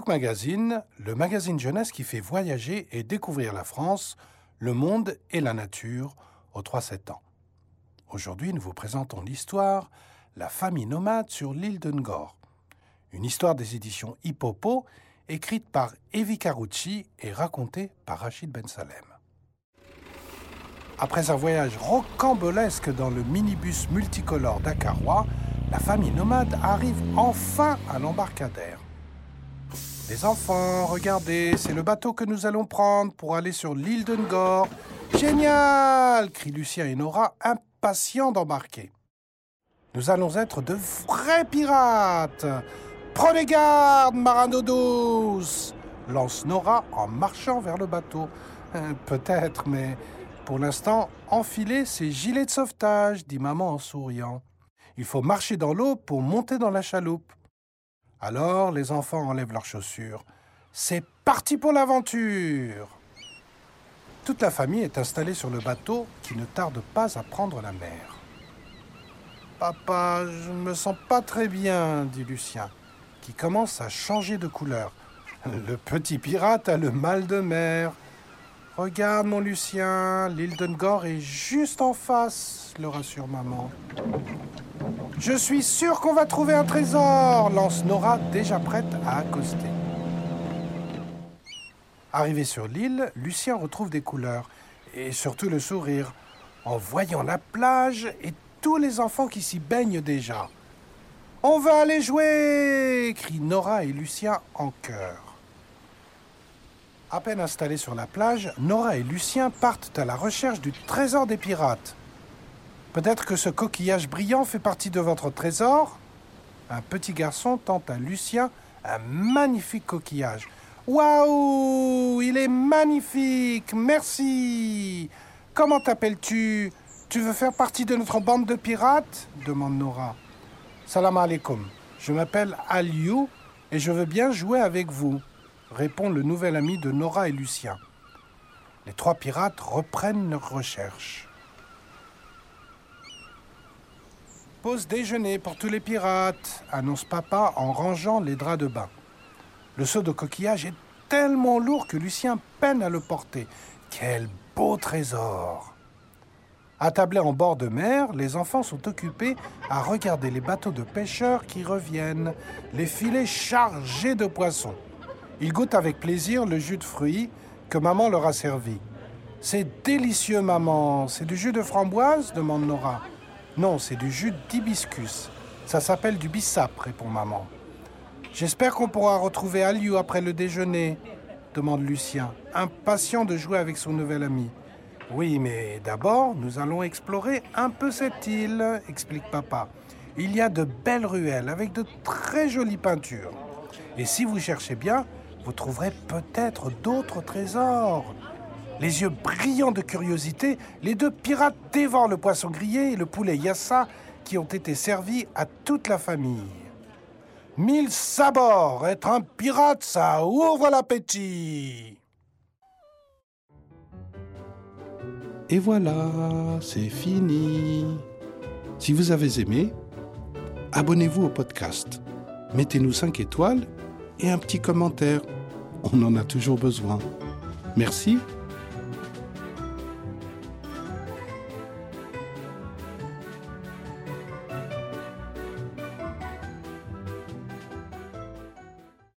Tuk Magazine, le magazine jeunesse qui fait voyager et découvrir la France, le monde et la nature aux 3-7 ans. Aujourd'hui, nous vous présentons l'histoire La famille nomade sur l'île de Ngor. Une histoire des éditions Hippopo, écrite par Evi Carucci et racontée par Rachid Ben Salem. Après un voyage rocambolesque dans le minibus multicolore dakarois, la famille nomade arrive enfin à l'embarcadère. Les enfants, regardez, c'est le bateau que nous allons prendre pour aller sur l'île de Ngor. Génial crient Lucien et Nora, impatients d'embarquer. Nous allons être de vrais pirates. Prenez garde, marano douce lance Nora en marchant vers le bateau. Euh, Peut-être, mais pour l'instant, enfilez ces gilets de sauvetage, dit maman en souriant. Il faut marcher dans l'eau pour monter dans la chaloupe. Alors les enfants enlèvent leurs chaussures. C'est parti pour l'aventure Toute la famille est installée sur le bateau qui ne tarde pas à prendre la mer. Papa, je ne me sens pas très bien, dit Lucien, qui commence à changer de couleur. Le petit pirate a le mal de mer. Regarde, mon Lucien, l'île de Ngor est juste en face, le rassure maman. Je suis sûr qu'on va trouver un trésor, lance Nora, déjà prête à accoster. Arrivé sur l'île, Lucien retrouve des couleurs et surtout le sourire en voyant la plage et tous les enfants qui s'y baignent déjà. On va aller jouer crient Nora et Lucien en chœur. À peine installés sur la plage, Nora et Lucien partent à la recherche du trésor des pirates. Peut-être que ce coquillage brillant fait partie de votre trésor Un petit garçon tente à Lucien un magnifique coquillage. Waouh Il est magnifique Merci Comment t'appelles-tu? Tu veux faire partie de notre bande de pirates? demande Nora. Salam alaikum. Je m'appelle Aliou et je veux bien jouer avec vous, répond le nouvel ami de Nora et Lucien. Les trois pirates reprennent leur recherche. Pause déjeuner pour tous les pirates, annonce papa en rangeant les draps de bain. Le seau de coquillage est tellement lourd que Lucien peine à le porter. Quel beau trésor Attablés en bord de mer, les enfants sont occupés à regarder les bateaux de pêcheurs qui reviennent, les filets chargés de poissons. Ils goûtent avec plaisir le jus de fruits que maman leur a servi. C'est délicieux, maman. C'est du jus de framboise demande Nora. Non, c'est du jus d'hibiscus. Ça s'appelle du bissap, répond maman. J'espère qu'on pourra retrouver Aliou après le déjeuner, demande Lucien, impatient de jouer avec son nouvel ami. Oui, mais d'abord, nous allons explorer un peu cette île, explique papa. Il y a de belles ruelles avec de très jolies peintures. Et si vous cherchez bien, vous trouverez peut-être d'autres trésors. Les yeux brillants de curiosité, les deux pirates dévorent le poisson grillé et le poulet yassa qui ont été servis à toute la famille. Mille sabords, être un pirate, ça ouvre l'appétit. Et voilà, c'est fini. Si vous avez aimé, abonnez-vous au podcast. Mettez-nous 5 étoiles et un petit commentaire. On en a toujours besoin. Merci